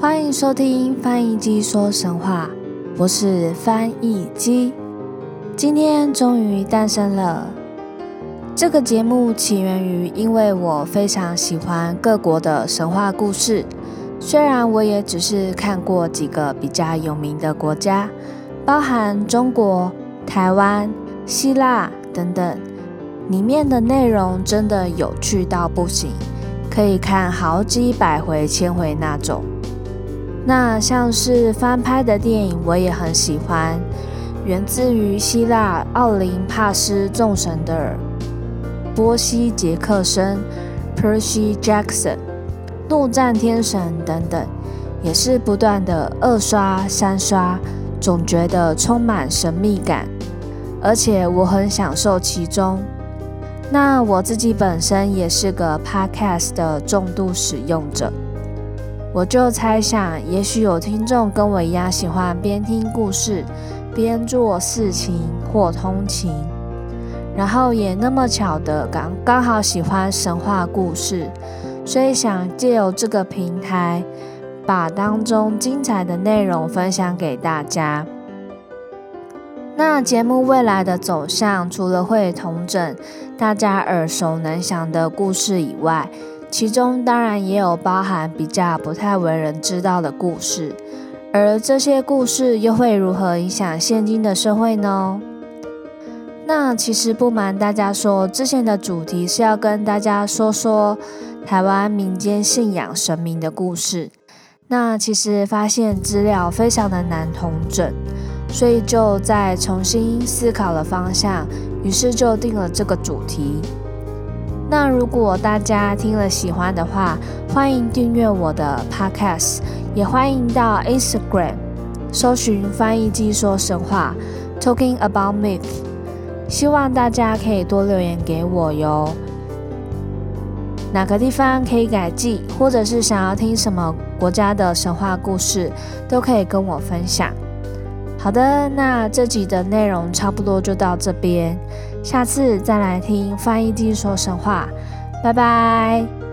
欢迎收听翻译机说神话，我是翻译机。今天终于诞生了。这个节目起源于，因为我非常喜欢各国的神话故事。虽然我也只是看过几个比较有名的国家，包含中国、台湾、希腊等等，里面的内容真的有趣到不行，可以看好几百回、千回那种。那像是翻拍的电影，我也很喜欢，源自于希腊奥林帕斯众神的波西·杰克森 （Percy Jackson）、陆战天神等等，也是不断的二刷三刷，总觉得充满神秘感，而且我很享受其中。那我自己本身也是个 Podcast 的重度使用者。我就猜想，也许有听众跟我一样喜欢边听故事边做事情或通勤，然后也那么巧的刚刚好喜欢神话故事，所以想借由这个平台，把当中精彩的内容分享给大家。那节目未来的走向，除了会同整大家耳熟能详的故事以外，其中当然也有包含比较不太为人知道的故事，而这些故事又会如何影响现今的社会呢？那其实不瞒大家说，之前的主题是要跟大家说说台湾民间信仰神明的故事。那其实发现资料非常的难统整，所以就再重新思考了方向，于是就定了这个主题。那如果大家听了喜欢的话，欢迎订阅我的 Podcast，也欢迎到 Instagram 搜寻翻译机说神话 Talking About Myth，希望大家可以多留言给我哟。哪个地方可以改记，或者是想要听什么国家的神话故事，都可以跟我分享。好的，那这集的内容差不多就到这边。下次再来听翻译机说神话，拜拜。